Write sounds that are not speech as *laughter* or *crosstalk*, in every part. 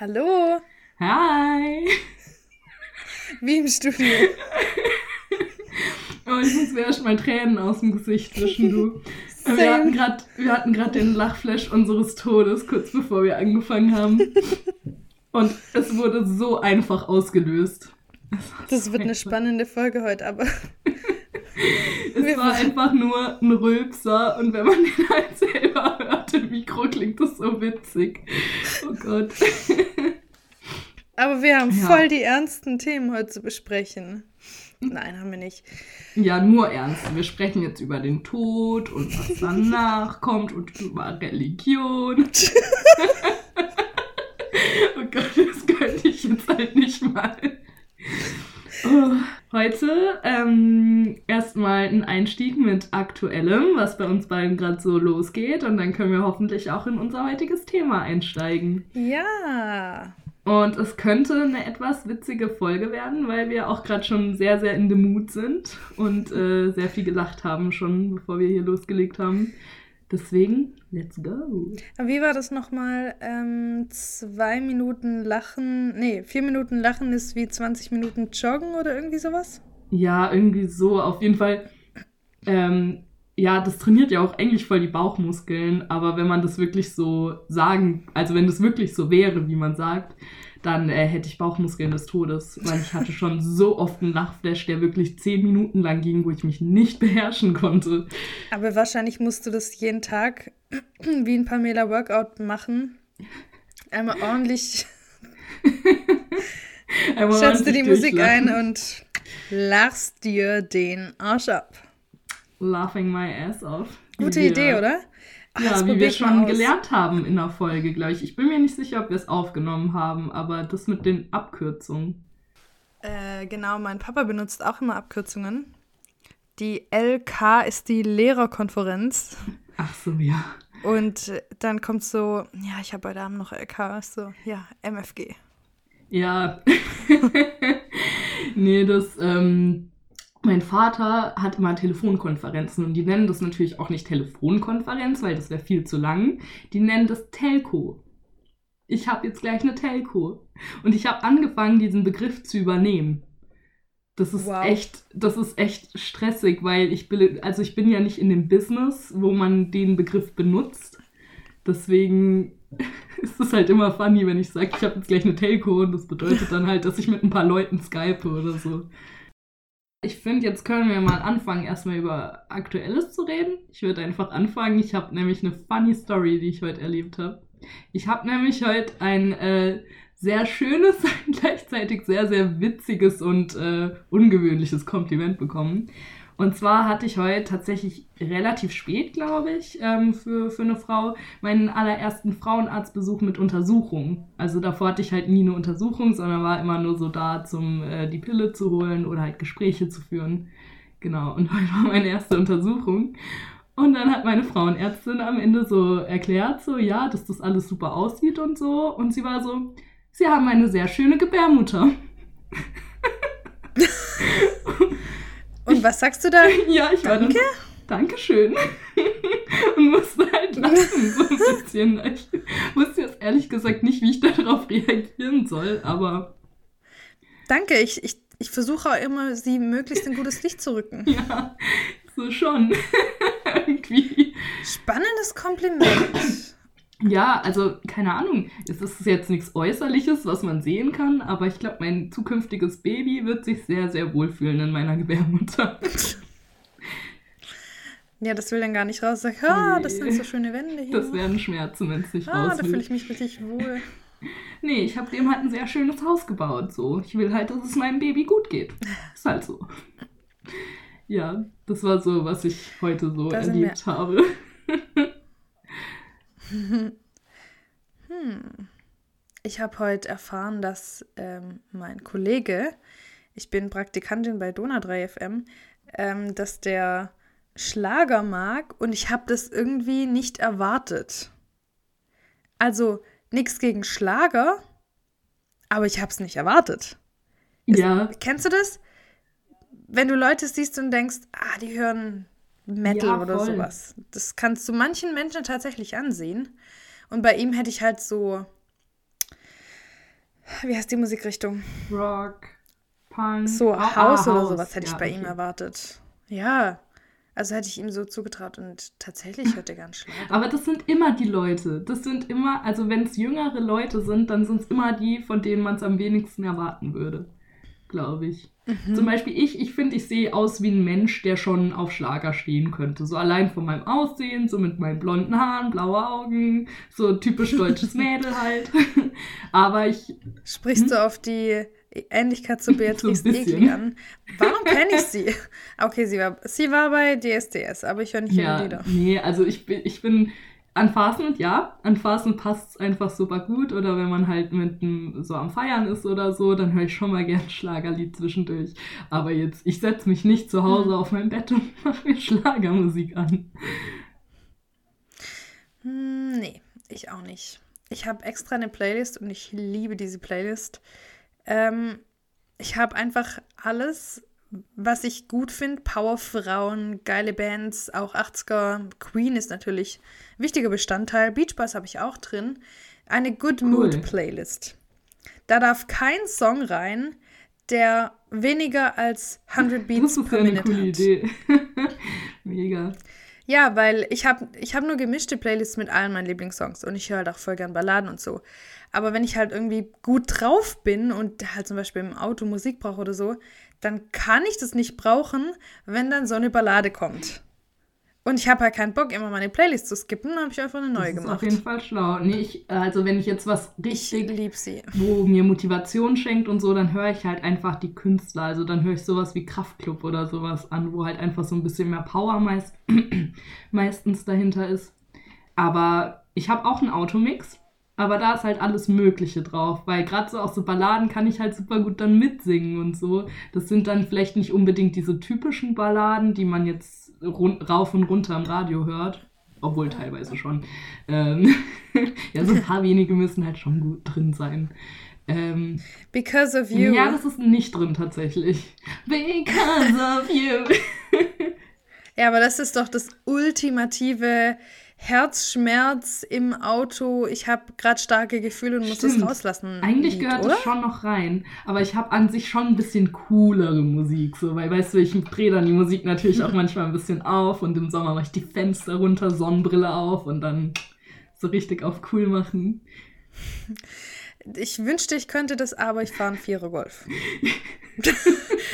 Hallo. Hi. Wie im Studio. *laughs* oh, ich muss mir erst mal Tränen aus dem Gesicht wischen, du. *laughs* Wir hatten grad, wir hatten gerade den Lachflash unseres Todes, kurz bevor wir angefangen haben. *laughs* Und es wurde so einfach ausgelöst. Das wird eine spannende Folge heute, aber. Es war einfach nur ein Rülpser und wenn man *laughs* den halt selber hört im Mikro, klingt das so witzig. Oh Gott. *laughs* Aber wir haben ja. voll die ernsten Themen heute zu besprechen. Nein, haben wir nicht. Ja, nur ernst. Wir sprechen jetzt über den Tod und was danach *laughs* kommt und über Religion. oh Gott, das könnte ich jetzt halt nicht mal. Oh. Heute ähm, erstmal ein Einstieg mit Aktuellem, was bei uns beiden gerade so losgeht. Und dann können wir hoffentlich auch in unser heutiges Thema einsteigen. Ja. Und es könnte eine etwas witzige Folge werden, weil wir auch gerade schon sehr, sehr in dem Mut sind und äh, sehr viel gelacht haben schon, bevor wir hier losgelegt haben. Deswegen, let's go. Wie war das nochmal? Ähm, zwei Minuten Lachen, nee, vier Minuten Lachen ist wie 20 Minuten Joggen oder irgendwie sowas? Ja, irgendwie so. Auf jeden Fall ähm, ja, das trainiert ja auch eigentlich voll die Bauchmuskeln, aber wenn man das wirklich so sagen, also wenn das wirklich so wäre, wie man sagt, dann äh, hätte ich Bauchmuskeln des Todes, weil ich hatte schon so oft einen Lachflash, der wirklich zehn Minuten lang ging, wo ich mich nicht beherrschen konnte. Aber wahrscheinlich musst du das jeden Tag *clears throat* wie ein Pamela Workout machen. Einmal ordentlich. *laughs* Einmal Schätzt du die Musik ein und lachst dir den Arsch ab laughing my ass off. Gute Idee, oder? Ja, wie wir schon gelernt haben in der Folge, glaube ich. Ich bin mir nicht sicher, ob wir es aufgenommen haben, aber das mit den Abkürzungen. Äh, genau, mein Papa benutzt auch immer Abkürzungen. Die LK ist die Lehrerkonferenz. Ach so, ja. Und dann kommt so, ja, ich habe heute Abend noch LK, so, ja, MFG. Ja. *laughs* nee, das, ähm, mein Vater hat immer Telefonkonferenzen und die nennen das natürlich auch nicht Telefonkonferenz, weil das wäre viel zu lang. Die nennen das Telco. Ich habe jetzt gleich eine Telco. Und ich habe angefangen, diesen Begriff zu übernehmen. Das ist wow. echt, das ist echt stressig, weil ich bin, also ich bin ja nicht in dem Business, wo man den Begriff benutzt. Deswegen *laughs* ist es halt immer funny, wenn ich sage, ich habe jetzt gleich eine Telco und das bedeutet dann halt, dass ich mit ein paar Leuten skype oder so. Ich finde, jetzt können wir mal anfangen, erstmal über Aktuelles zu reden. Ich würde einfach anfangen. Ich habe nämlich eine funny Story, die ich heute erlebt habe. Ich habe nämlich heute ein äh, sehr schönes, *laughs* gleichzeitig sehr, sehr witziges und äh, ungewöhnliches Kompliment bekommen. Und zwar hatte ich heute tatsächlich relativ spät, glaube ich, ähm, für, für eine Frau meinen allerersten Frauenarztbesuch mit Untersuchung. Also davor hatte ich halt nie eine Untersuchung, sondern war immer nur so da, zum äh, die Pille zu holen oder halt Gespräche zu führen. Genau, und *laughs* heute war meine erste Untersuchung. Und dann hat meine Frauenärztin am Ende so erklärt, so ja, dass das alles super aussieht und so. Und sie war so, sie haben eine sehr schöne Gebärmutter. *laughs* Und was sagst du da? *laughs* ja, ich Danke? war dann Dankeschön. *laughs* und musste halt lachen, so ein bisschen. Ich wusste jetzt ehrlich gesagt nicht, wie ich darauf reagieren soll, aber. Danke, ich, ich, ich versuche auch immer, sie möglichst in gutes Licht zu rücken. *laughs* Ja, so schon. Irgendwie. Spannendes Kompliment. Ja, also keine Ahnung. Es ist jetzt nichts Äußerliches, was man sehen kann, aber ich glaube, mein zukünftiges Baby wird sich sehr, sehr wohlfühlen in meiner Gebärmutter. *laughs* Ja, das will dann gar nicht raus. Sag, ah, oh, das sind so schöne Wände hier. Das wären Schmerzen, wenn es nicht ah, raus Ah, da fühle ich mich richtig wohl. *laughs* Nee, ich habe dem halt ein sehr schönes Haus gebaut. So, ich will halt, dass es meinem Baby gut geht. *laughs* Ist halt so. Ja, das war so, was ich heute so erlebt habe. Hm. Ich habe heute erfahren, dass ähm, mein Kollege, ich bin Praktikantin bei Dona 3 FM, ähm, dass der Schlager mag und ich habe das irgendwie nicht erwartet. Also nichts gegen Schlager, aber ich habe es nicht erwartet. Ja. Ist, kennst du das? Wenn du Leute siehst und denkst, ah, die hören Metal ja, oder sowas. Das kannst du manchen Menschen tatsächlich ansehen. Und bei ihm hätte ich halt so, wie heißt die Musikrichtung? Rock, Punk. So, Ah, House ah, oder House. sowas hätte ich Ja, bei ihm okay. erwartet. Ja, also hätte ich ihm so zugetraut und tatsächlich hört er gern Schlager. *laughs* Aber das sind immer die Leute. Das sind immer, also wenn es jüngere Leute sind, dann sind es immer die, von denen man es am wenigsten erwarten würde. Glaube ich. Mhm. Zum Beispiel ich, ich finde, ich sehe aus wie ein Mensch, der schon auf Schlager stehen könnte. So allein von meinem Aussehen, so mit meinen blonden Haaren, blaue Augen, so typisch deutsches *laughs* Mädel halt. *laughs* Aber ich, Sprichst du auf die Ähnlichkeit zu Beatrice *laughs* Hm? bisschen. Egli an? Warum kenne ich sie? Okay, sie war, sie war bei DSDS, aber ich höre nicht ihre ja, Lieder. nee, also ich bin, ich bin an Phasen, ja, an Phasen passt es einfach super gut. Oder wenn man halt mit dem, so am Feiern ist oder so, dann höre ich schon mal gern *laughs* Schlagerlied zwischendurch. Aber jetzt, ich setze mich nicht zu Hause Hm. auf mein Bett und *laughs* mache mir Schlagermusik an. Hm, nee, ich auch nicht. Ich habe extra eine Playlist und ich liebe diese Playlist. Ähm, ich habe einfach alles, was ich gut finde. Powerfrauen, geile Bands, auch 80er. Queen ist natürlich ein wichtiger Bestandteil. Beach Boys habe ich auch drin. Eine Good Mood Cool. Playlist. Da darf kein Song rein, der weniger als 100 *laughs* Beats Das ist per eine Minute coole hat. Idee. *laughs* Mega. Ja, weil ich habe ich hab nur gemischte Playlists mit allen meinen Lieblingssongs und ich höre halt auch voll gern Balladen und so. Aber wenn ich halt irgendwie gut drauf bin und halt zum Beispiel im Auto Musik brauche oder so, dann kann ich das nicht brauchen, wenn dann so eine Ballade kommt. Und ich habe halt keinen Bock, immer meine Playlist zu skippen, dann habe ich einfach eine neue das ist auf gemacht. jeden Fall schlau. Nee, ich, also wenn ich jetzt was Ich richtig liebe sie. wo mir Motivation schenkt und so, dann höre ich halt einfach die Künstler. Also dann höre ich sowas wie Kraftklub oder sowas an, wo halt einfach so ein bisschen mehr Power meist, *clears throat* meistens dahinter ist. Aber ich habe auch einen Automix, aber da ist halt alles Mögliche drauf, weil gerade so auch so Balladen kann ich halt super gut dann mitsingen und so. Das sind dann vielleicht nicht unbedingt diese typischen Balladen, die man jetzt rauf und runter im Radio hört. Obwohl teilweise schon. Ähm, *laughs* ja, so ein paar wenige müssen halt schon gut drin sein. Ähm, Because of you. ja, das ist nicht drin tatsächlich. Because of you. *laughs* Ja, aber das ist doch das ultimative Herzschmerz im Auto. Ich habe gerade starke Gefühle und muss das Stimmt. rauslassen. Eigentlich Lied, gehört oder? das schon noch rein, aber ich habe an sich schon ein bisschen coolere Musik, so, weil weißt du, ich drehe dann die Musik natürlich auch *laughs* manchmal ein bisschen auf und im Sommer mache ich die Fenster runter, Sonnenbrille auf und dann so richtig auf cool machen. Ich wünschte, ich könnte das, aber ich fahre einen Vierer Golf. *laughs*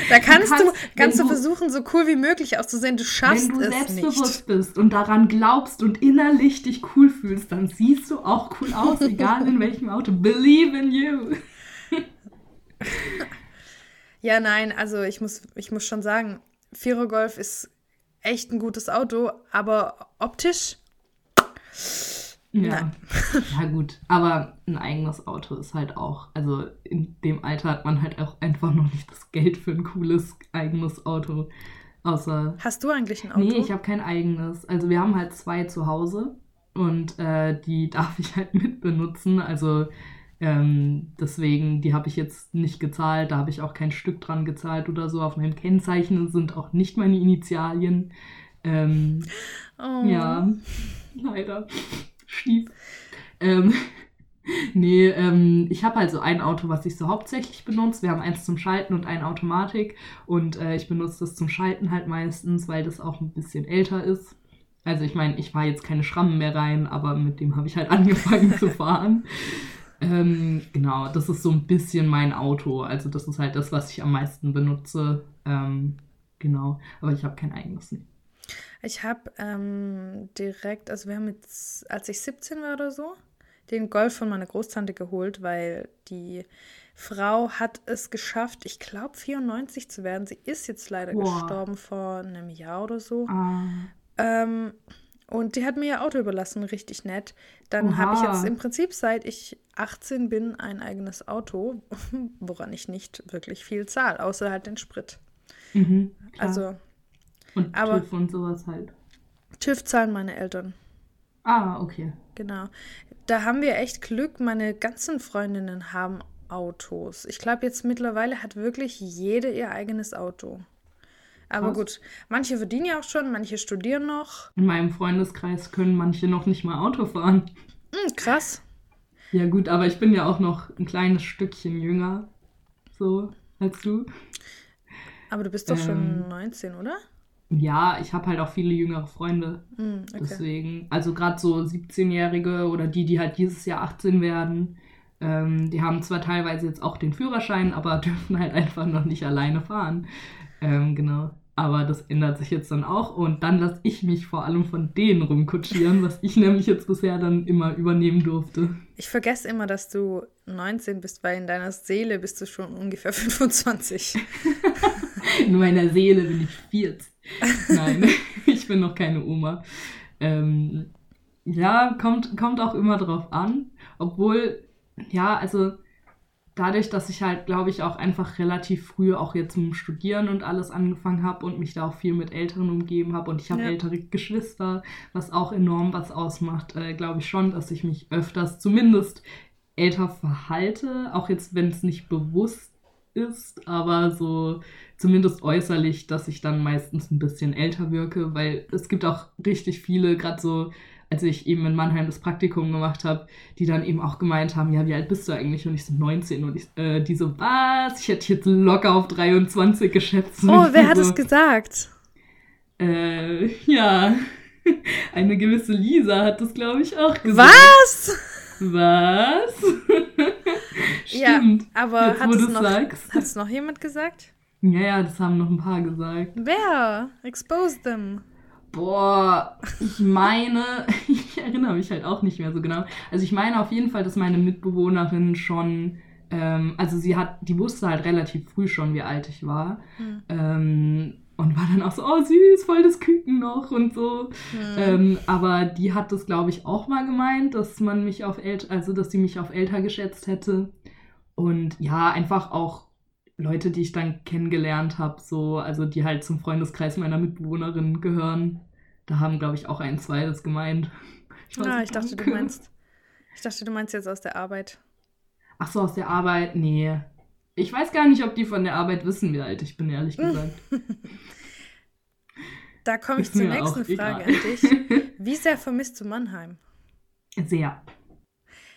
da kannst du, kannst, kannst, wenn du du- versuchen, so cool wie möglich auszusehen. Du schaffst Wenn du es selbstbewusst nicht. bist und daran glaubst und innerlich dich cool fühlst, dann siehst du auch cool aus, *laughs* egal in welchem Auto. Believe in you. *laughs* Ja, nein, also ich muss, ich muss schon sagen, Vierer Golf ist echt ein gutes Auto, aber optisch, Ja. Nein. *laughs* ja, gut. Aber ein eigenes Auto ist halt auch, also in dem Alter hat man halt auch einfach noch nicht das Geld für ein cooles eigenes Auto. Außer. hast du eigentlich ein Auto? Nee, ich habe kein eigenes. Also wir haben halt zwei zu Hause und äh, die *laughs* darf ich halt mitbenutzen. Also ähm, deswegen, die habe ich jetzt nicht gezahlt. Da habe ich auch kein Stück dran gezahlt oder so. Auf meinem Kennzeichen sind auch nicht meine Initialien. Ähm, *laughs* oh. ja, leider. Schief. Ähm, *laughs* nee, ähm, ich habe also ein Auto, was ich so hauptsächlich benutze. Wir haben eins zum Schalten und ein Automatik. Und äh, ich benutze das zum Schalten halt meistens, weil das auch ein bisschen älter ist. Also ich meine, ich war jetzt keine Schrammen mehr rein, aber mit dem habe ich halt *laughs* angefangen zu fahren. Ähm, genau, das ist so ein bisschen mein Auto. Also das ist halt das, was ich am meisten benutze. Ähm, genau, aber ich habe kein eigenes. Nee. Ich habe ähm, direkt, also wir haben jetzt, als ich 17 war oder so, den Golf von meiner Großtante geholt, weil die Frau hat es geschafft, ich glaube 94 zu werden. Sie ist jetzt leider Boah. gestorben vor einem Jahr oder so. Ah. Ähm, und die hat mir ihr Auto überlassen, richtig nett. Dann habe ich jetzt im Prinzip, seit ich 18 bin, ein eigenes Auto, *laughs* woran ich nicht wirklich viel zahle, außer halt den Sprit. Mhm. Also und aber- TÜV und sowas halt. TÜV zahlen meine Eltern. Ah, okay. Genau. Da haben wir echt Glück. Meine ganzen Freundinnen haben Autos. Ich glaube, jetzt mittlerweile hat wirklich jede ihr eigenes Auto. Aber Krass. gut, manche verdienen ja auch schon, manche studieren noch. In meinem Freundeskreis können manche noch nicht mal Auto fahren. Hm, krass. Ja, gut, aber ich bin ja auch noch ein kleines Stückchen jünger. So, als du. Aber du bist doch ähm, schon 19, oder? Ja, ich habe halt auch viele jüngere Freunde. Mm, okay. Deswegen, also gerade so 17-Jährige oder die, die halt dieses Jahr 18 werden, ähm, die haben zwar teilweise jetzt auch den Führerschein, aber *laughs* dürfen halt einfach noch nicht alleine fahren. Ähm, genau. Aber das ändert sich jetzt dann auch und dann lasse ich mich vor allem von denen rumkutschieren, was ich nämlich jetzt bisher dann immer übernehmen durfte. Ich vergesse immer, dass du 19 bist, weil in deiner Seele bist du schon ungefähr 25. *laughs* in meiner Seele bin ich 40. Nein, *laughs* ich bin noch keine Oma. Ähm, ja, kommt, kommt auch immer drauf an. Obwohl, ja, also dadurch, dass ich halt, glaube ich, auch einfach relativ früh auch jetzt mit Studieren und alles angefangen habe und mich da auch viel mit Älteren umgeben habe und ich habe ja. ältere Geschwister, was auch enorm was ausmacht, äh, glaube ich schon, dass ich mich öfters zumindest älter verhalte, auch jetzt, wenn es nicht bewusst ist, aber so zumindest äußerlich, dass ich dann meistens ein bisschen älter wirke, weil es gibt auch richtig viele, gerade so als ich eben in Mannheim das Praktikum gemacht habe, die dann eben auch gemeint haben, ja, wie alt bist du eigentlich? Und ich so 19 und ich, äh, die so, was? Ich hätte jetzt locker auf 23 geschätzt. Oh, wer hat es gesagt? Äh, ja, *laughs* eine gewisse Lisa hat das, glaube ich, auch gesagt. Was? Was? *laughs* Stimmt. Ja, aber Jetzt, hat es noch, noch jemand gesagt? Ja, ja, das haben noch ein paar gesagt. Wer? Expose them. Boah, ich meine, *laughs* ich erinnere mich halt auch nicht mehr so genau. Also ich meine auf jeden Fall, dass meine Mitbewohnerin schon, ähm, also sie hat, die wusste halt relativ früh schon, wie alt ich war. Mhm. Ähm, und war dann auch so, oh süß, voll das Küken noch und so. Mhm. Ähm, aber die hat das, glaube ich, auch mal gemeint, dass man mich auf älter, also dass sie mich auf älter geschätzt hätte. Und ja, einfach auch Leute, die ich dann kennengelernt habe, so, also die halt zum Freundeskreis meiner Mitbewohnerin gehören. Da haben, glaube ich, auch ein, zwei das gemeint. Ich, ah, ich dachte, du meinst. Ich dachte, du meinst jetzt aus der Arbeit. Ach so, aus der Arbeit? Nee. Ich weiß gar nicht, ob die von der Arbeit wissen, wie alt ich bin, ehrlich gesagt. *laughs* da komme ich zur nächsten Frage egal. an dich. *laughs* Wie sehr vermisst du Mannheim? Sehr.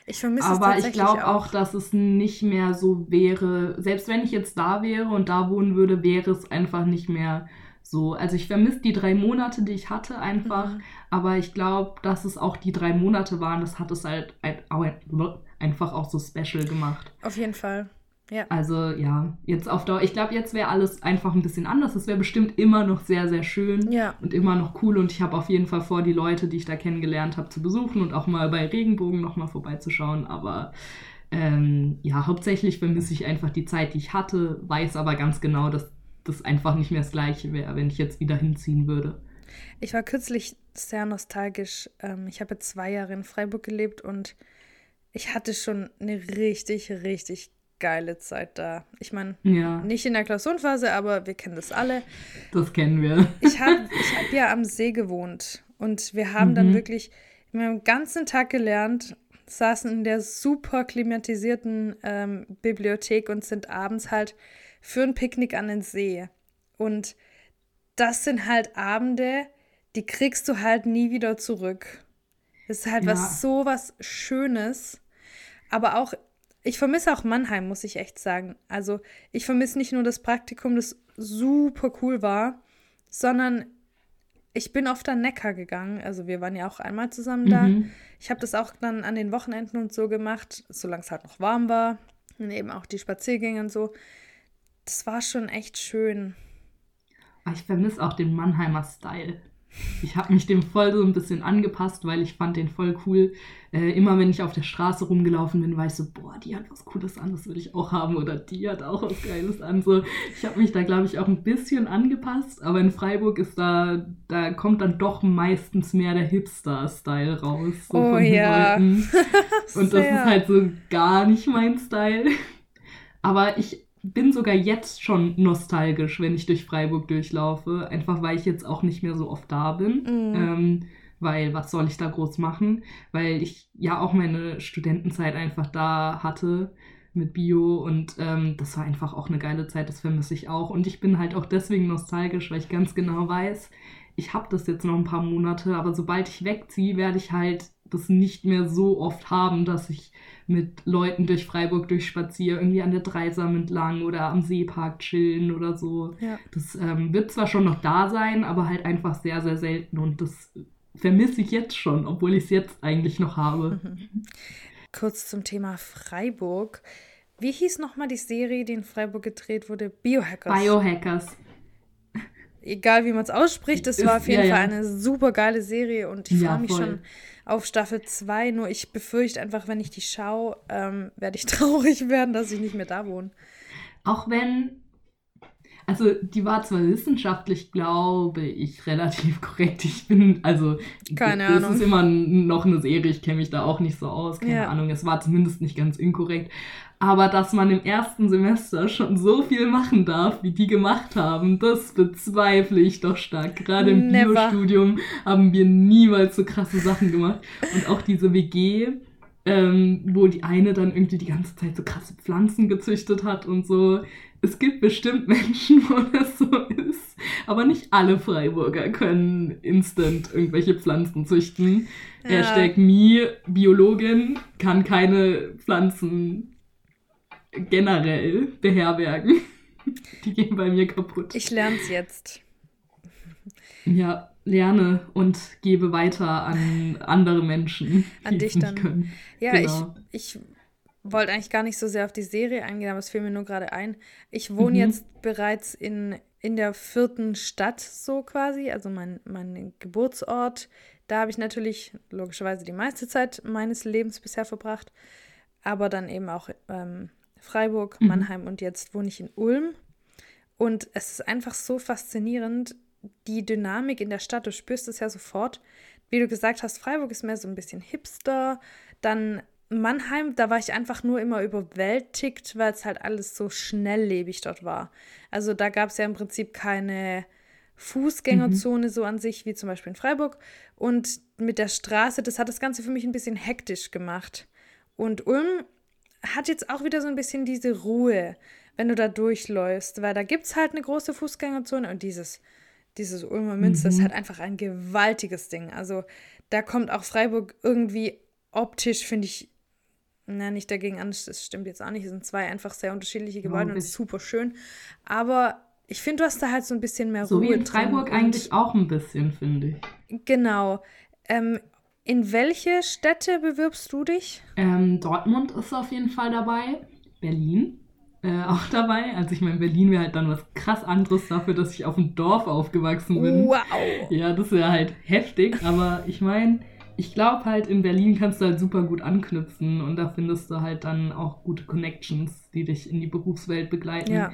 Ich vermisse es Aber ich glaube auch, dass es nicht mehr so wäre, selbst wenn ich jetzt da wäre und da wohnen würde, wäre es einfach nicht mehr so. Also ich vermisse die drei Monate, die ich hatte, einfach. Mhm. Aber ich glaube, dass es auch die drei Monate waren, das hat es halt einfach auch so special gemacht. Auf jeden Fall. Ja. Also ja, jetzt auf Dauer, ich glaube, jetzt wäre alles einfach ein bisschen anders. Es wäre bestimmt immer noch sehr, sehr schön ja. und immer noch cool. Und ich habe auf jeden Fall vor, die Leute, die ich da kennengelernt habe, zu besuchen und auch mal bei Regenbogen nochmal vorbeizuschauen. Aber ähm, ja, hauptsächlich vermisse ich einfach die Zeit, die ich hatte, weiß aber ganz genau, dass das einfach nicht mehr das Gleiche wäre, wenn ich jetzt wieder hinziehen würde. Ich war kürzlich sehr nostalgisch. Ähm, ich habe zwei Jahre in Freiburg gelebt und ich hatte schon eine richtig, richtig geile Zeit da. Ich meine, ja. nicht in der Klausurenphase, aber wir kennen das alle. Das kennen wir. Ich habe ich hab ja am See gewohnt und wir haben mhm. dann wirklich den ganzen Tag gelernt, saßen in der super klimatisierten ähm, Bibliothek und sind abends halt für ein Picknick an den See. Und das sind halt Abende, die kriegst du halt nie wieder zurück. Das ist halt ja. was so was Schönes. Aber auch ich vermisse auch Mannheim, muss ich echt sagen. Also ich vermisse nicht nur das Praktikum, das super cool war, sondern ich bin oft an Neckar gegangen. Also wir waren ja auch einmal zusammen da. Mhm. Ich habe das auch dann an den Wochenenden und so gemacht, solange es halt noch warm war. Und eben auch die Spaziergänge und so. Das war schon echt schön. Ah, ich vermisse auch den Mannheimer Style. Ich habe mich dem voll so ein bisschen angepasst, weil ich fand den voll cool. Äh, immer wenn ich auf der Straße rumgelaufen bin, war ich so, boah, die hat was Cooles an, das will ich auch haben. Oder die hat auch was Geiles an. So, ich habe mich da, glaube ich, auch ein bisschen angepasst. Aber in Freiburg ist da, da kommt dann doch meistens mehr der Hipster-Style raus. So oh ja. *laughs* Und das ist halt so gar nicht mein Style. Aber ich bin sogar jetzt schon nostalgisch, wenn ich durch Freiburg durchlaufe. Einfach weil ich jetzt auch nicht mehr so oft da bin. Mhm. Ähm, weil was soll ich da groß machen? Weil ich ja auch meine Studentenzeit einfach da hatte mit Bio und ähm, das war einfach auch eine geile Zeit, das vermisse ich auch. Und ich bin halt auch deswegen nostalgisch, weil ich ganz genau weiß, ich habe das jetzt noch ein paar Monate, aber sobald ich wegziehe, werde ich halt das nicht mehr so oft haben, dass ich mit Leuten durch Freiburg durchspaziere, irgendwie an der Dreisam entlang oder am Seepark chillen oder so. Ja. Das ähm, wird zwar schon noch da sein, aber halt einfach sehr, sehr selten und das vermisse ich jetzt schon, obwohl ich es jetzt eigentlich noch habe. Mhm. Kurz zum Thema Freiburg. Wie hieß nochmal die Serie, die in Freiburg gedreht wurde? Biohackers. Biohackers. Egal wie man es ausspricht, das Ist- war auf jeden ja, Fall ja. eine super geile Serie und ich Ja, freue mich voll. schon auf Staffel 2. Nur ich befürchte einfach, wenn ich die schaue, ähm, werde ich *laughs* traurig werden, dass ich nicht mehr da wohne. Auch wenn, also die war zwar wissenschaftlich, glaube ich, relativ *laughs* korrekt. Ich bin, also, Keine es Ahnung. ist immer noch eine Serie, ich kenne mich da auch nicht so aus, keine Ja. Ahnung. Es war zumindest nicht ganz inkorrekt. Aber dass man im ersten Semester schon so viel machen darf, wie die gemacht haben, das bezweifle ich doch stark. Gerade im. Biostudium haben wir niemals so krasse Sachen gemacht. Und auch diese WG, ähm, wo die eine dann irgendwie die ganze Zeit so krasse Pflanzen gezüchtet hat und so. Es gibt bestimmt *laughs* Menschen, wo das so ist, aber nicht alle Freiburger können instant irgendwelche Pflanzen züchten. Ja. Hashtag me, Biologin, kann keine Pflanzen generell beherbergen. *laughs* Die gehen bei mir kaputt. Ich lerne es jetzt. Ja, lerne und gebe weiter an andere Menschen, An dich dann. können. Ja, Genau. ich, ich wollte eigentlich gar nicht so sehr auf die Serie eingehen, aber es fiel mir nur gerade ein. Ich wohne Mhm. jetzt bereits in, in der vierten Stadt, so quasi, also mein, mein Geburtsort. Da habe ich natürlich logischerweise die meiste Zeit meines Lebens bisher verbracht, aber dann eben auch ähm, Freiburg, Mhm. Mannheim und jetzt wohne ich in Ulm. Und es ist einfach so faszinierend, die Dynamik in der Stadt. Du spürst es ja sofort. Wie du gesagt hast, Freiburg ist mehr so ein bisschen hipster. Dann Mannheim, da war ich einfach nur immer überwältigt, weil es halt alles so schnelllebig dort war. Also da gab es ja im Prinzip keine Fußgängerzone so an sich, wie zum Beispiel in Freiburg. Und mit der Straße, das hat das Ganze für mich ein bisschen hektisch gemacht. Und Ulm hat jetzt auch wieder so ein bisschen diese Ruhe, wenn du da durchläufst, weil da gibt es halt eine große Fußgängerzone und dieses, dieses Ulmer Münster ist Mhm. halt einfach ein gewaltiges Ding. Also da kommt auch Freiburg irgendwie optisch, finde ich, na, nicht dagegen an, das stimmt jetzt auch nicht. Es sind zwei einfach sehr unterschiedliche Gebäude und Glaub es ist super schön. Aber ich finde, du hast da halt so ein bisschen mehr So Ruhe. wie in Freiburg und- eigentlich auch ein bisschen, finde ich. Genau. Ähm, in welche Städte bewirbst du dich? Ähm, Dortmund ist auf jeden Fall dabei. Berlin äh, *laughs* auch dabei. Also ich meine, Berlin wäre halt dann was krass anderes dafür, dass ich auf dem Dorf aufgewachsen bin. Wow. Ja, das wäre halt heftig, aber ich meine, ich glaube halt, in Berlin kannst du halt super gut anknüpfen und da findest du halt dann auch gute Connections, die dich in die Berufswelt begleiten. Ja.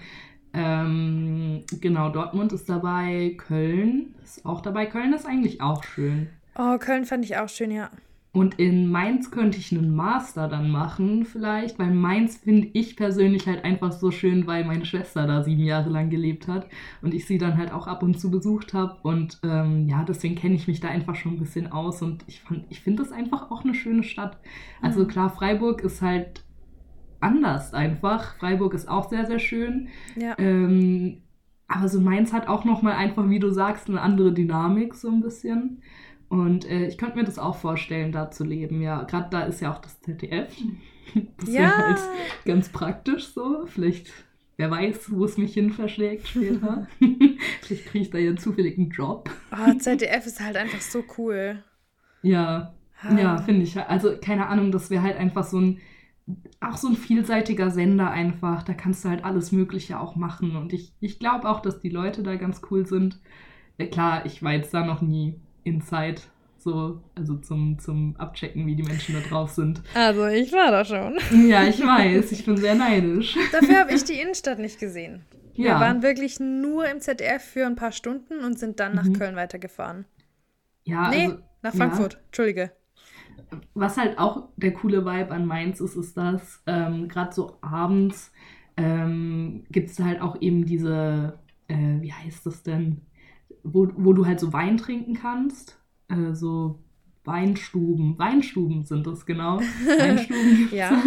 Ähm, genau, Dortmund ist dabei, Köln ist auch dabei. Köln ist eigentlich auch schön. Oh, Köln fand ich auch schön, ja. Und in Mainz könnte ich einen Master dann machen, vielleicht, weil Mainz finde ich persönlich halt einfach so schön, weil meine Schwester da sieben Jahre lang gelebt hat und ich sie dann halt auch ab und zu besucht habe. Und ähm, ja, deswegen kenne ich mich da einfach schon ein bisschen aus und ich, fand- ich finde das einfach auch eine schöne Stadt. Also Mhm. klar, Freiburg ist halt anders einfach. Freiburg ist auch sehr, sehr schön. Ja. Ähm, aber so Mainz hat auch nochmal einfach, wie du sagst, eine andere Dynamik so ein bisschen. Und äh, ich könnte mir das auch vorstellen, da zu leben. Ja, gerade da ist ja auch das ZDF. *laughs* Das wäre ja. halt ganz praktisch so. Vielleicht, wer weiß, wo es mich hin verschlägt später. *laughs* *laughs* Vielleicht kriege ich da ja zufällig einen Job. Oh, ZDF ist halt einfach so cool. Ja, Ah. ja, finde ich. Also, keine Ahnung, das wäre halt einfach so ein, auch so ein vielseitiger Sender einfach. Da kannst du halt alles Mögliche auch machen. Und ich, ich glaube auch, dass die Leute da ganz cool sind. Ja, klar, ich war jetzt da noch nie inside, so, also zum, zum Abchecken, wie die Menschen da drauf sind. Also, ich war da schon. *laughs* Ja, ich weiß, ich bin sehr neidisch. Dafür habe ich die Innenstadt nicht gesehen. Wir Ja, waren wirklich nur im ZDF für ein paar Stunden und sind dann nach Mhm. Köln weitergefahren. ja nee, also, nach ja. Frankfurt. Entschuldige. was halt auch der coole Vibe an Mainz ist, ist, dass ähm, gerade so abends ähm, gibt es halt auch eben diese, äh, wie heißt das denn, wo, wo du halt so Wein trinken kannst. Äh, so, Weinstuben. Weinstuben sind das genau. *laughs* Weinstuben. Ja.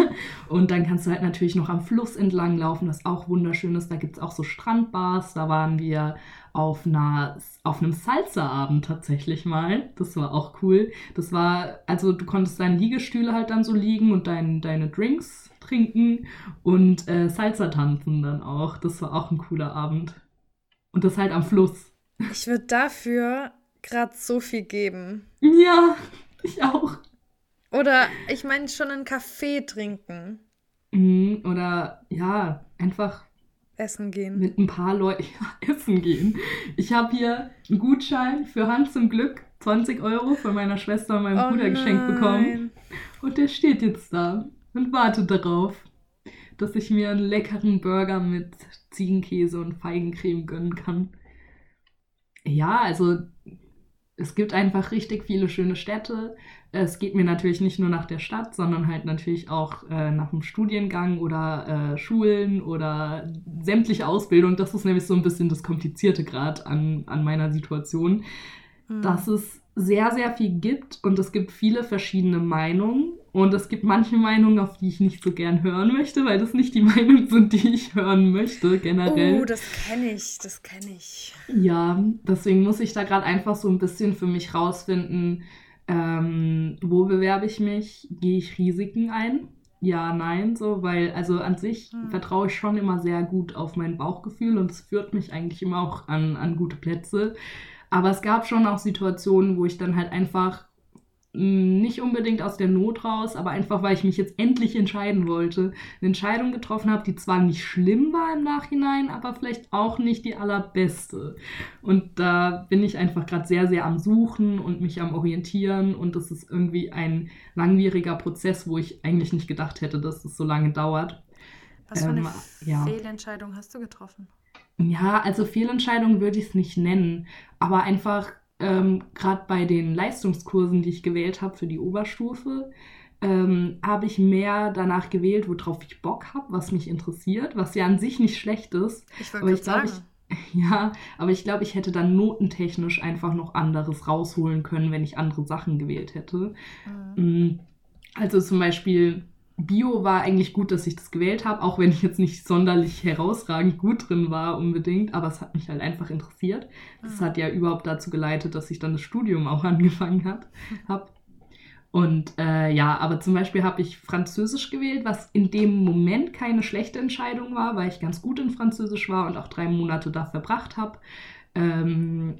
Und dann kannst du halt natürlich noch am Fluss entlang laufen, das auch wunderschön ist. Da gibt es auch so Strandbars. Da waren wir auf, einer, auf einem Salsa-Abend tatsächlich mal. Das war auch cool. Das war, also du konntest deine Liegestühle halt dann so liegen und dein, deine Drinks trinken und äh, Salsa tanzen dann auch. Das war auch ein cooler Abend. Und das halt am Fluss. Ich würde dafür gerade so viel geben. Ja, ich auch. Oder ich meine schon einen Kaffee trinken. Mhm, oder ja, einfach Essen gehen. mit ein paar Leuten *laughs* ja, essen gehen. Ich habe hier einen Gutschein für Hand zum Glück, 20 Euro von meiner Schwester und meinem Oh Bruder geschenkt bekommen. nein. Und der steht jetzt da und wartet darauf, dass ich mir einen leckeren Burger mit Ziegenkäse und Feigencreme gönnen kann. Ja, also es gibt einfach richtig viele schöne Städte. Es geht mir natürlich nicht nur nach der Stadt, sondern halt natürlich auch äh, nach dem Studiengang oder äh, Schulen oder sämtliche Ausbildung. Das ist nämlich so ein bisschen das Komplizierte gerade an, an meiner Situation Hm. dass es sehr, sehr viel gibt und es gibt viele verschiedene Meinungen. Und es gibt manche Meinungen, auf die ich nicht so gern hören möchte, weil das nicht die *laughs* Meinungen sind, die ich hören möchte, generell. Oh, das kenne ich, das kenne ich. Ja, deswegen muss ich da gerade einfach so ein bisschen für mich rausfinden, ähm, wo bewerbe ich mich? Gehe ich Risiken ein? Ja, nein, so, weil also an sich Hm. vertraue ich schon immer sehr gut auf mein Bauchgefühl und es führt mich eigentlich immer auch an, an gute Plätze. Aber es gab schon auch Situationen, wo ich dann halt einfach nicht unbedingt aus der Not raus, aber einfach, weil ich mich jetzt endlich entscheiden wollte, eine Entscheidung getroffen habe, die zwar nicht schlimm war im Nachhinein, aber vielleicht auch nicht die allerbeste. Und da bin ich einfach gerade sehr, sehr am Suchen und mich am Orientieren und das ist irgendwie ein langwieriger Prozess, wo ich eigentlich nicht gedacht hätte, dass es so lange dauert. Was für eine Ähm, ja. Fehlentscheidung hast du getroffen? Ja, also Fehlentscheidung würde ich es nicht nennen, aber einfach ähm, gerade bei den Leistungskursen, die ich gewählt habe für die Oberstufe, ähm, habe ich mehr danach gewählt, worauf ich Bock habe, was mich interessiert, was ja an sich nicht schlecht ist. Ich Aber ich glaube, ich, *laughs* ja, aber ich glaube, ich hätte dann notentechnisch einfach noch anderes rausholen können, wenn ich andere Sachen gewählt hätte. Mhm. Mm, Also zum Beispiel Bio war eigentlich gut, dass ich das gewählt habe, auch wenn ich jetzt nicht sonderlich herausragend gut drin war unbedingt, aber es hat mich halt einfach interessiert. Das Mhm. hat ja überhaupt dazu geleitet, dass ich dann das Studium auch *laughs* angefangen habe. Hab. Und äh, ja, aber zum Beispiel habe ich Französisch gewählt, was in dem Moment keine schlechte Entscheidung war, weil ich ganz gut in Französisch war und auch drei Monate da verbracht habe. Ähm,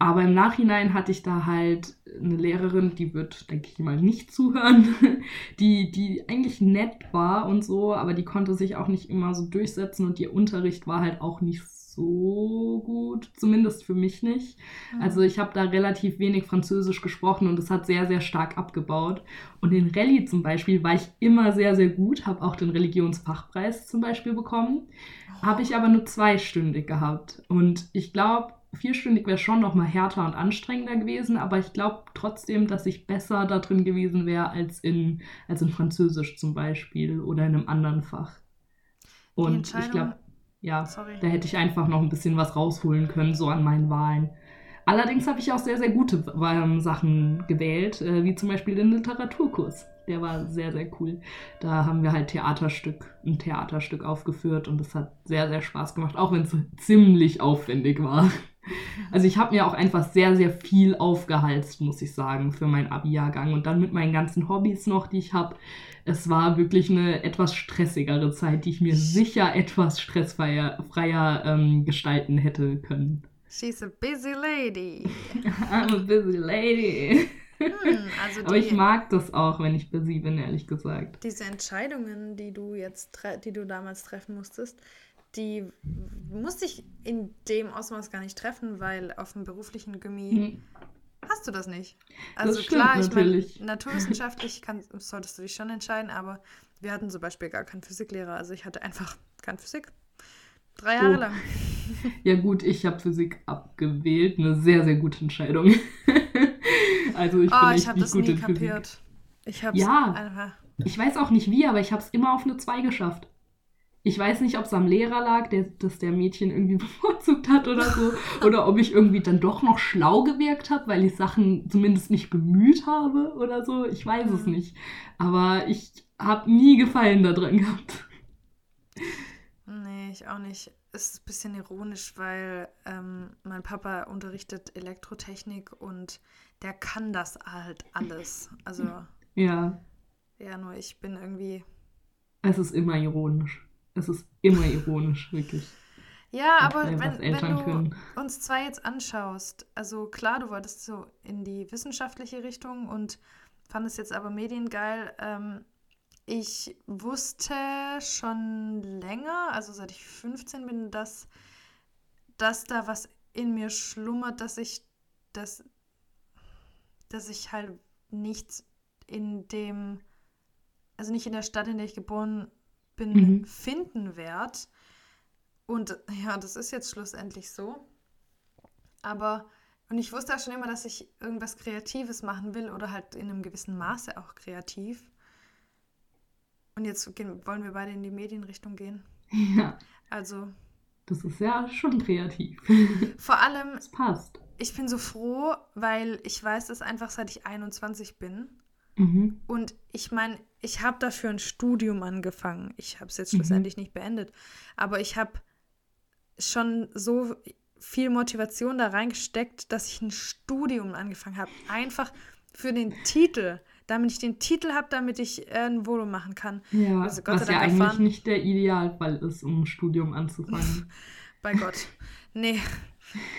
aber im Nachhinein hatte ich da halt eine Lehrerin, die wird, denke ich mal, nicht zuhören, *laughs* die, die eigentlich nett war und so, aber die konnte sich auch nicht immer so durchsetzen und ihr Unterricht war halt auch nicht so gut, zumindest für mich nicht. Mhm. Also ich habe da relativ wenig Französisch gesprochen und es hat sehr, sehr stark abgebaut. Und in Rallye zum Beispiel war ich immer sehr, sehr gut, habe auch den Religionsfachpreis zum Beispiel bekommen, habe ich aber nur zweistündig gehabt. Und ich glaube, vierstündig wäre schon noch mal härter und anstrengender gewesen, aber ich glaube trotzdem, dass ich besser da drin gewesen wäre als in, als in Französisch zum Beispiel oder in einem anderen Fach. Und ich glaube, ja, Sorry. da hätte ich einfach noch ein bisschen was rausholen können, so an meinen Wahlen. Allerdings habe ich auch sehr, sehr gute ähm, Sachen gewählt, äh, wie zum Beispiel den Literaturkurs. Der war sehr, sehr cool. Da haben wir halt Theaterstück, ein Theaterstück aufgeführt und das hat sehr, sehr Spaß gemacht, auch wenn es ziemlich aufwendig war. *laughs* Also ich habe mir auch einfach sehr, sehr viel aufgehalst, muss ich sagen, für meinen Abi-Jahrgang. Und dann mit meinen ganzen Hobbys noch, die ich habe. Es war wirklich eine etwas stressigere Zeit, die ich mir sicher etwas stressfreier freier, ähm, gestalten hätte können. She's a busy lady. *laughs* I'm a busy lady. Hm, also Aber ich die- mag das auch, wenn ich busy bin, ehrlich gesagt. diese Entscheidungen, die du jetzt, die du damals treffen musstest, die musste ich in dem Ausmaß gar nicht treffen, weil auf dem beruflichen Gummi Hm. hast du das nicht. Das Also stimmt klar, ich meine, naturwissenschaftlich kann, solltest du dich schon entscheiden, aber wir hatten zum Beispiel gar keinen Physiklehrer. Also ich hatte einfach keine Physik. Drei Jahre Oh. lang. *laughs* Ja gut, ich habe Physik abgewählt. Eine sehr, sehr gute Entscheidung. *laughs* also ich Oh, bin ich habe das gut nie in Physik. kapiert. Ich habe Ja. einfach. Ich weiß auch nicht wie, aber ich habe es immer auf eine 2 geschafft. Ich weiß nicht, ob es am Lehrer lag, der, dass der Mädchen irgendwie *laughs* bevorzugt hat oder so. oder ob ich irgendwie dann doch noch schlau gewirkt habe, weil ich Sachen zumindest nicht bemüht habe oder so. Ich weiß es nicht. Aber ich habe nie Gefallen daran gehabt. Nee, ich auch nicht. Es ist ein bisschen ironisch, weil ähm, mein Papa unterrichtet Elektrotechnik und der kann das halt alles. Also. Ja. Ja, nur ich bin irgendwie. Es ist immer ironisch. Es ist immer ironisch, wirklich. Ja, aber wenn, wenn du können. uns zwei jetzt anschaust, also klar, du wolltest so in die wissenschaftliche Richtung und fandest jetzt aber Medien geil. Ähm, ich wusste schon länger, also seit ich 15 bin, dass, dass da was in mir schlummert, dass ich das, dass ich halt nichts in dem, also nicht in der Stadt, in der ich geboren bin, mhm. finden werde. Und ja, das ist jetzt schlussendlich so. Aber, und ich wusste auch schon immer, dass ich irgendwas Kreatives machen will oder halt in einem gewissen Maße auch kreativ. Und jetzt gehen, wollen wir beide in die Medienrichtung gehen. *laughs* Ja. Also. Das ist ja schon kreativ. *laughs* Vor allem. Es passt. Ich bin so froh, weil ich weiß das einfach, seit ich 21 bin. Mhm. Und ich meine, ich habe dafür ein Studium angefangen. Ich habe es jetzt mhm. schlussendlich mhm. nicht beendet. Aber ich habe schon so viel Motivation da reingesteckt, dass ich ein Studium angefangen habe. Einfach für den Titel damit ich den Titel habe, damit ich äh, ein Volo machen kann. Ja, also was ja eigentlich erfahren. nicht der Idealfall ist, um ein Studium anzufangen. *laughs* Bei Gott. Nee.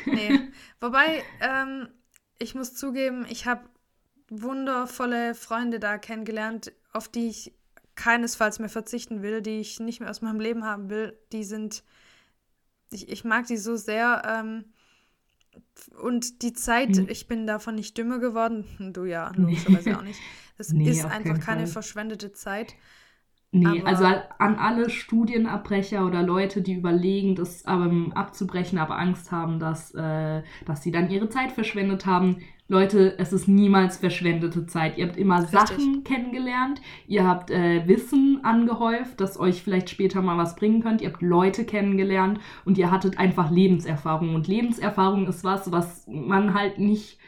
Nee. *laughs* Wobei, ähm, ich muss zugeben, ich habe wundervolle Freunde da kennengelernt, auf die ich keinesfalls mehr verzichten will, die ich nicht mehr aus meinem Leben haben will. Die sind, ich, ich mag die so sehr. Ähm, und die Zeit, hm. ich bin davon nicht dümmer geworden. Du ja, *laughs* logischerweise nee. auch nicht. Das nee, ist einfach keine Fall. verschwendete Zeit. Nee, aber also an alle Studienabbrecher oder Leute, die überlegen, das ähm, abzubrechen, aber Angst haben, dass, äh, dass sie dann ihre Zeit verschwendet haben, Leute, es ist niemals verschwendete Zeit. Ihr habt immer Richtig. Sachen kennengelernt, ihr habt äh, Wissen angehäuft, das euch vielleicht später mal was bringen könnt. Ihr habt Leute kennengelernt und ihr hattet einfach Lebenserfahrung. Und Lebenserfahrung ist was, was man halt nicht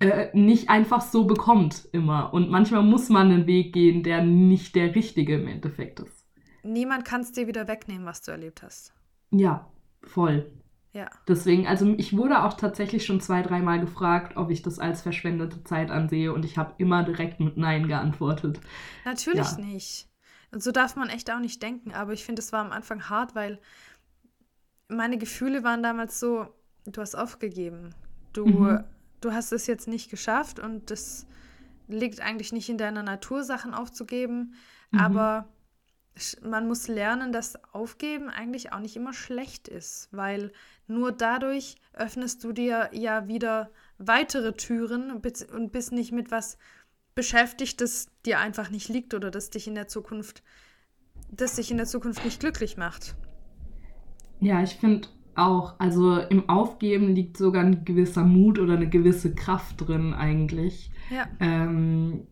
äh, nicht einfach so bekommt immer. Und manchmal muss man einen Weg gehen, der nicht der richtige im Endeffekt ist. Niemand kann es dir wieder wegnehmen, was du erlebt hast. Ja, voll. Ja. Deswegen, also ich wurde auch tatsächlich schon zwei, dreimal gefragt, ob ich das als verschwendete Zeit ansehe und ich habe immer direkt mit Nein geantwortet. Natürlich ja. nicht. So darf man echt auch nicht denken, aber ich finde, es war am Anfang hart, weil meine Gefühle waren damals so, du hast aufgegeben. Du, mhm. Du hast es jetzt nicht geschafft und das liegt eigentlich nicht in deiner Natur, Sachen aufzugeben, mhm. aber man muss lernen, dass Aufgeben eigentlich auch nicht immer schlecht ist, weil nur dadurch öffnest du dir ja wieder weitere Türen und bist nicht mit was beschäftigt, das dir einfach nicht liegt oder das dich in der Zukunft, das dich in der Zukunft nicht glücklich macht. Ja, ich finde auch, also im Aufgeben liegt sogar ein gewisser Mut oder eine gewisse Kraft drin eigentlich. Ja. Ähm,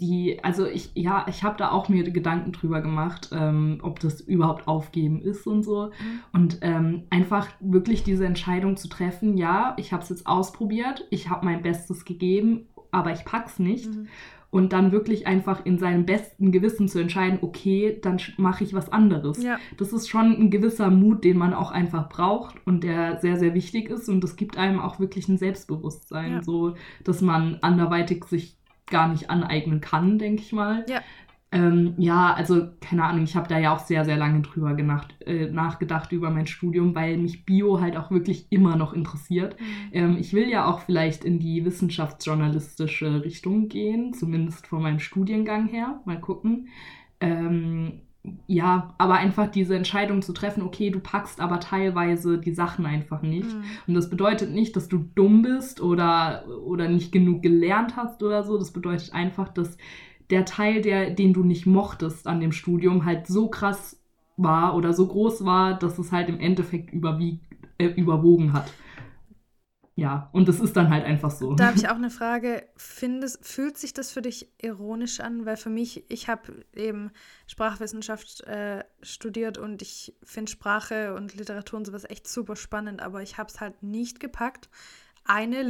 die, also ich, ja, ich habe da auch mir Gedanken drüber gemacht, ähm, ob das überhaupt aufgeben ist und so. Mhm. Und ähm, einfach wirklich diese Entscheidung zu treffen, ja, ich habe es jetzt ausprobiert, ich habe mein Bestes gegeben, aber ich pack's nicht. Mhm. Und dann wirklich einfach in seinem besten Gewissen zu entscheiden, okay, dann mache ich was anderes. Ja. Das ist schon ein gewisser Mut, den man auch einfach braucht und der sehr, sehr wichtig ist. Und das gibt einem auch wirklich ein Selbstbewusstsein, ja. so dass man anderweitig sich gar nicht aneignen kann, denke ich mal. Ja. Ähm, ja, also keine Ahnung, ich habe da ja auch sehr, sehr lange drüber genacht, äh, nachgedacht über mein Studium, weil mich Bio halt auch wirklich immer noch interessiert. Mhm. Ähm, ich will ja auch vielleicht in die wissenschaftsjournalistische Richtung gehen, zumindest von meinem Studiengang her. Mal gucken. Ähm, ja, aber einfach diese Entscheidung zu treffen, okay, du packst aber teilweise die Sachen einfach nicht. Mhm. Und das bedeutet nicht, dass du dumm bist oder, oder nicht genug gelernt hast oder so. Das bedeutet einfach, dass der Teil, der, den du nicht mochtest an dem Studium, halt so krass war oder so groß war, dass es halt im Endeffekt überwiegt, äh, überwogen hat. ja, und das ist dann halt einfach so. Da habe ich *laughs* auch eine Frage. Findest, fühlt sich das für dich ironisch an? Weil für mich, ich habe eben Sprachwissenschaft äh, studiert und ich finde Sprache und Literatur und sowas echt super spannend, aber ich habe es halt nicht gepackt, eine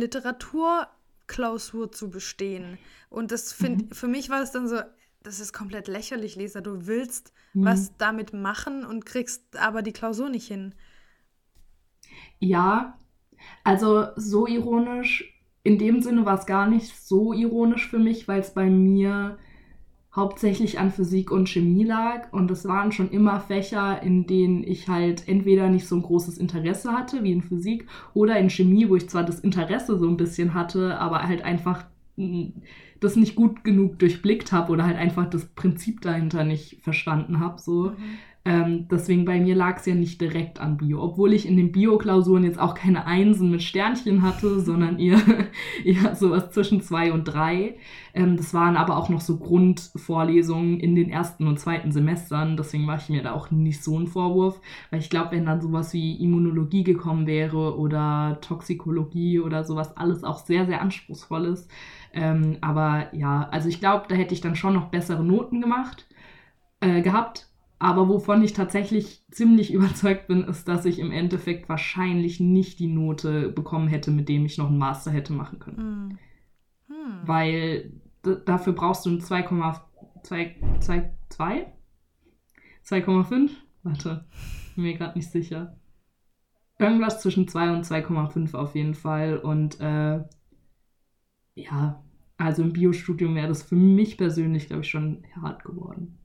Literaturklausur zu bestehen. Und das find, mhm. für mich war es dann so, das ist komplett lächerlich, Lisa. Du willst mhm. was damit machen und kriegst aber die Klausur nicht hin. Ja, also so ironisch, in dem Sinne war es gar nicht so ironisch für mich, weil es bei mir hauptsächlich an Physik und Chemie lag und es waren schon immer Fächer, in denen ich halt entweder nicht so ein großes Interesse hatte wie in Physik oder in Chemie, wo ich zwar das Interesse so ein bisschen hatte, aber halt einfach hm, das nicht gut genug durchblickt habe oder halt einfach das Prinzip dahinter nicht verstanden habe so. Mhm. Ähm, deswegen bei mir lag es ja nicht direkt an Bio, obwohl ich in den Bio-Klausuren jetzt auch keine Einsen mit Sternchen hatte, sondern eher, *laughs* eher sowas zwischen zwei und drei. Ähm, das waren aber auch noch so Grundvorlesungen in den ersten und zweiten Semestern, deswegen mache ich mir da auch nicht so einen Vorwurf, weil ich glaube, wenn dann sowas wie Immunologie gekommen wäre oder Toxikologie oder sowas, alles auch sehr, sehr anspruchsvoll ist. Ähm, aber ja, also ich glaube, da hätte ich dann schon noch bessere Noten gemacht, äh, gehabt aber wovon ich tatsächlich ziemlich *laughs* überzeugt bin, ist, dass ich im Endeffekt wahrscheinlich nicht die Note bekommen hätte, mit dem ich noch einen Master hätte machen können. Hm. Hm. Weil dafür brauchst du ein 2,2? 2,5? Warte, bin mir gerade nicht sicher. Irgendwas zwischen 2 und 2,5 auf jeden Fall. Und äh, ja, also im Biostudium wäre das für mich persönlich, glaube ich, schon hart geworden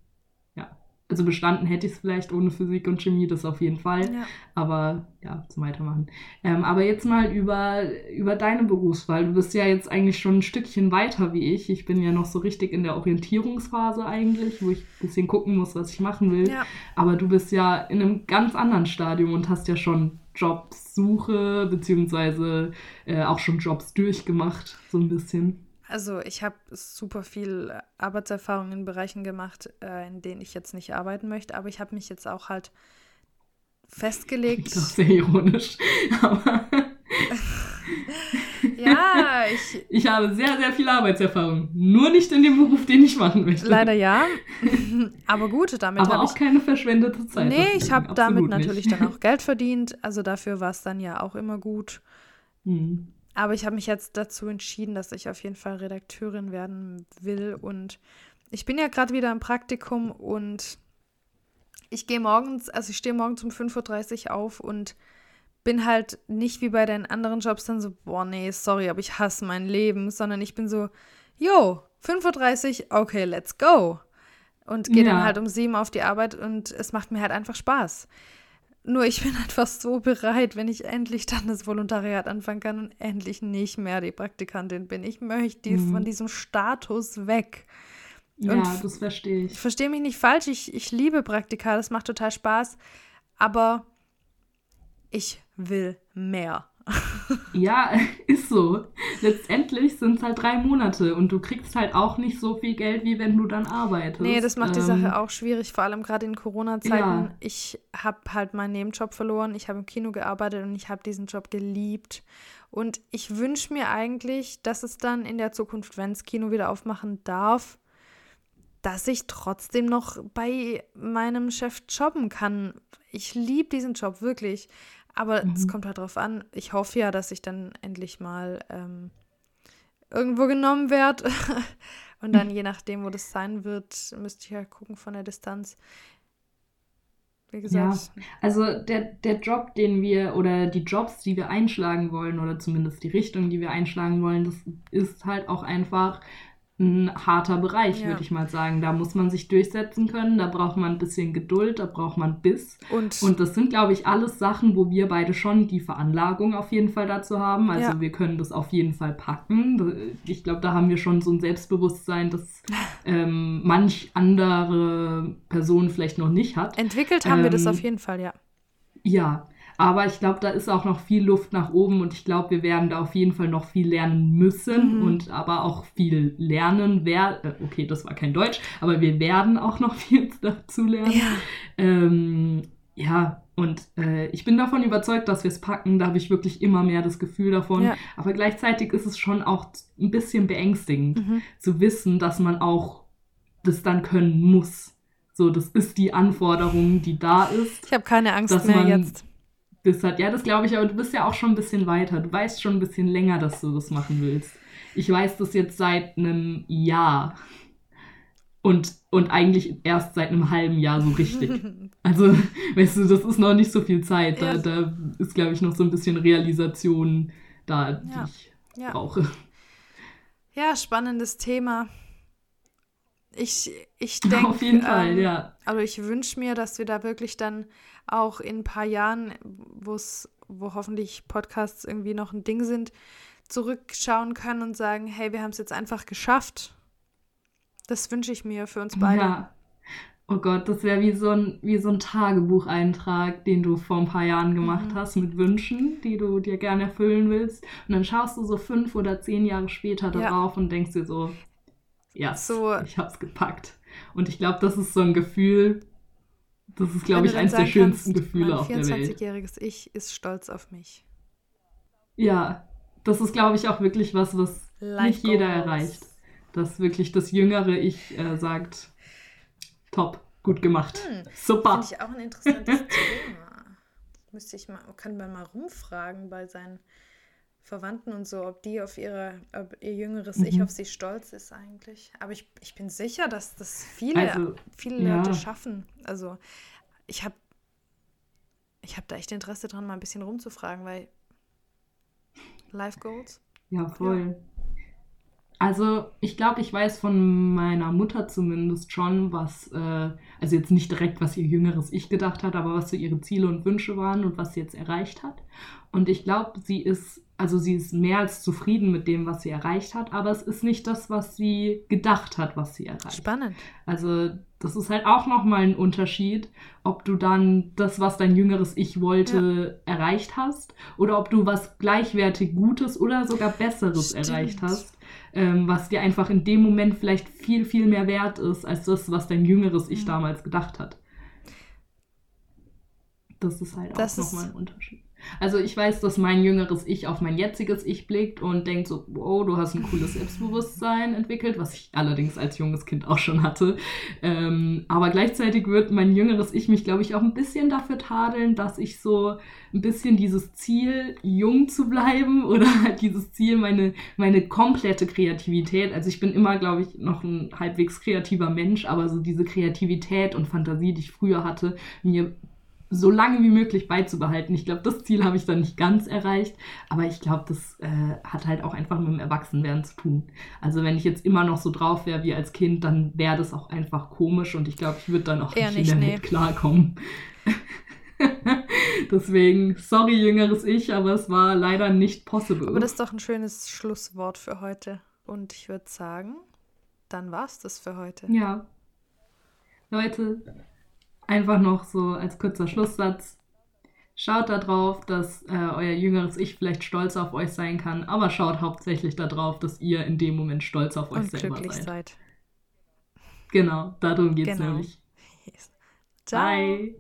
also bestanden hätte ich es vielleicht ohne Physik und Chemie, das auf jeden Fall. Ja. Aber ja, zum Weitermachen. Ähm, aber jetzt mal über, über deine Berufswahl. Du bist ja jetzt eigentlich schon ein Stückchen weiter wie ich. Ich bin ja noch so richtig in der Orientierungsphase eigentlich, wo ich ein bisschen gucken muss, was ich machen will. Ja. Aber du bist ja in einem ganz anderen Stadium und hast ja schon Jobsuche, beziehungsweise äh, auch schon Jobs durchgemacht, so ein bisschen. Also ich habe super viel Arbeitserfahrung in Bereichen gemacht, äh, in denen ich jetzt nicht arbeiten möchte, aber ich habe mich jetzt auch halt festgelegt. Das ist sehr ironisch. Aber *laughs* ja, ich. *laughs* Ich habe sehr, sehr viel Arbeitserfahrung. Nur nicht in dem Beruf, den ich machen möchte. Leider ja. *laughs* Aber gut, damit habe ich. Aber auch keine verschwendete Zeit. Nee, ich habe damit natürlich nicht. dann auch Geld verdient. Also dafür war es dann ja auch immer gut. Hm. Aber ich habe mich jetzt dazu entschieden, dass ich auf jeden Fall Redakteurin werden will. Und ich bin ja gerade wieder im Praktikum und ich gehe morgens, also ich stehe morgens um 5.30 Uhr auf und bin halt nicht wie bei den anderen Jobs dann so, boah, nee, sorry, aber ich hasse mein Leben, sondern ich bin so, jo, 5.30 Uhr, okay, let's go. Und gehe ja. dann halt um sieben auf die Arbeit und es macht mir halt einfach Spaß. Nur ich bin *laughs* einfach so bereit, wenn ich endlich dann das Volontariat anfangen kann und endlich nicht mehr die Praktikantin bin. Ich möchte mhm. von diesem Status weg. Und ja, das verstehe ich. Ich verstehe mich nicht falsch. Ich, ich liebe Praktika, das macht total Spaß. Aber ich will mehr. Ja, *laughs* ist so. Letztendlich sind es halt drei Monate und du kriegst halt auch nicht so viel Geld, wie wenn du dann arbeitest. Nee, das macht ähm, die Sache auch schwierig, vor allem gerade in Corona-Zeiten. Ja. Ich habe halt meinen Nebenjob verloren, ich habe im Kino gearbeitet und ich habe diesen Job geliebt. Und ich wünsche mir eigentlich, dass es dann in der Zukunft, wenn es Kino wieder aufmachen darf, dass ich trotzdem noch bei meinem Chef jobben kann. Ich liebe diesen Job wirklich. Aber es mhm. kommt halt drauf an. Ich hoffe ja, dass ich dann endlich mal ähm, irgendwo genommen werde. *laughs* Und dann, je nachdem, wo das sein wird, müsste ich ja halt gucken von der Distanz. Wie gesagt. Ja, also der, der Job, den wir, oder die Jobs, die wir einschlagen wollen, oder zumindest die Richtung, die wir einschlagen wollen, das ist halt auch einfach ein harter Bereich, ja. würde ich mal sagen. Da muss man sich durchsetzen können, da braucht man ein bisschen Geduld, da braucht man Biss. Und, und das sind, glaube ich, alles Sachen, wo wir beide schon die Veranlagung auf jeden Fall dazu haben. Also ja. wir können das auf jeden Fall packen. Ich glaube, da haben wir schon so ein Selbstbewusstsein, das ähm, manch andere Person vielleicht noch nicht hat. Entwickelt haben ähm, wir das ähm, auf jeden Fall, ja. Ja, aber ich glaube, da ist auch noch viel Luft nach oben und ich glaube, wir werden da auf jeden Fall noch viel lernen müssen mhm. und aber auch viel lernen werden. Äh, okay, das war kein Deutsch, aber wir werden auch noch *laughs* viel dazu lernen. Ja, ähm, ja Und äh, ich bin davon überzeugt, dass wir es packen. Da habe ich wirklich immer mehr das Gefühl davon. Ja. Aber gleichzeitig ist es schon auch ein bisschen beängstigend Mhm. zu wissen, dass man auch das dann können muss. So, das ist die Anforderung, die da ist. Ich habe keine Angst Dass mehr jetzt. Hat, ja, das glaube ich, aber du bist ja auch schon ein bisschen weiter. Du weißt schon ein bisschen länger, dass du das machen willst. Ich weiß das jetzt seit einem Jahr. Und, und eigentlich erst seit einem halben Jahr so richtig. *laughs* Also, weißt du, das ist noch nicht so viel Zeit. Da, Ja. da ist, glaube ich, noch so ein bisschen Realisation da, die Ja. ich ja. brauche. ja, spannendes Thema. Ich, ich Ja, *laughs* denke, auf jeden Fall, ähm, ja. Also ich wünsche mir, dass wir da wirklich dann auch in ein paar Jahren, wo hoffentlich Podcasts irgendwie noch ein Ding sind, zurückschauen können und sagen, hey, wir haben es jetzt einfach geschafft. Das wünsche ich mir für uns beide. Ja. Oh Gott, das wäre wie so ein, wie so ein Tagebucheintrag, den du vor ein paar Jahren gemacht Mhm. hast mit Wünschen, die du dir gerne erfüllen willst. Und dann schaust du so fünf oder zehn Jahre später Ja. darauf und denkst dir so, ja, So- ich hab's gepackt. Und ich glaube, das ist so ein Gefühl, das ist, glaube ich, eins der schönsten kannst, Gefühle mein auf der Welt. 24-jähriges Ich ist stolz auf mich. Ja, das ist, glaube ich, auch wirklich was, was Life nicht jeder goals. erreicht. Dass wirklich das jüngere Ich äh, sagt, top, gut gemacht, Hm, super. Finde ich auch ein interessantes *laughs* Thema. Müsste ich mal, kann man mal rumfragen bei seinen Verwandten und so, ob die auf ihre, ob ihr jüngeres Ich Mhm. auf sie stolz ist eigentlich. Aber ich, ich bin sicher, dass das viele, Also, viele ja. Leute schaffen. Also ich habe ich hab da echt Interesse dran, mal ein bisschen rumzufragen, weil Life Goals. Ja, voll. Also, ich glaube, ich weiß von meiner Mutter zumindest schon, was, äh, also jetzt nicht direkt, was ihr jüngeres Ich gedacht hat, aber was so ihre Ziele und Wünsche waren und was sie jetzt erreicht hat. Und ich glaube, sie ist, also sie ist mehr als zufrieden mit dem, was sie erreicht hat, aber es ist nicht das, was sie gedacht hat, was sie erreicht. Spannend. Also das ist halt auch nochmal ein Unterschied, ob du dann das, was dein jüngeres Ich wollte, erreicht hast oder ob du was gleichwertig Gutes oder sogar Besseres Stimmt. erreicht hast, ähm, was dir einfach in dem Moment vielleicht viel, viel mehr wert ist als das, was dein jüngeres Ich Mhm. damals gedacht hat. Das ist halt Das auch nochmal ein Unterschied. Also ich weiß, dass mein jüngeres Ich auf mein jetziges Ich blickt und denkt so, wow, du hast ein cooles Selbstbewusstsein entwickelt, was ich allerdings als junges Kind auch schon hatte. Ähm, aber gleichzeitig wird mein jüngeres Ich mich, glaube ich, auch ein bisschen dafür tadeln, dass ich so ein bisschen dieses Ziel, jung zu bleiben *laughs* oder halt dieses Ziel, meine, meine komplette Kreativität. Also ich bin immer, glaube ich, noch ein halbwegs kreativer Mensch, aber so diese Kreativität und Fantasie, die ich früher hatte, mir so lange wie möglich beizubehalten. Ich glaube, das Ziel habe ich dann nicht ganz erreicht, aber ich glaube, das äh, hat halt auch einfach mit dem Erwachsenwerden zu tun. Also wenn ich jetzt immer noch so drauf wäre wie als Kind, dann wäre das auch einfach komisch und ich glaube, ich würde dann auch Eher nicht, in der nee. Welt klarkommen. *laughs* Deswegen, sorry, jüngeres Ich, aber es war leider nicht possible. Aber das ist doch ein schönes Schlusswort für heute. Und ich würde sagen, dann war's das für heute. Ja. Leute, einfach noch so als kurzer Schlusssatz. Schaut darauf, dass äh, euer jüngeres Ich vielleicht stolz auf euch sein kann, aber schaut hauptsächlich darauf, dass ihr in dem Moment stolz auf euch Und selber seid. seid. Genau, darum geht es Genau. nämlich. Yes. Ciao. Bye.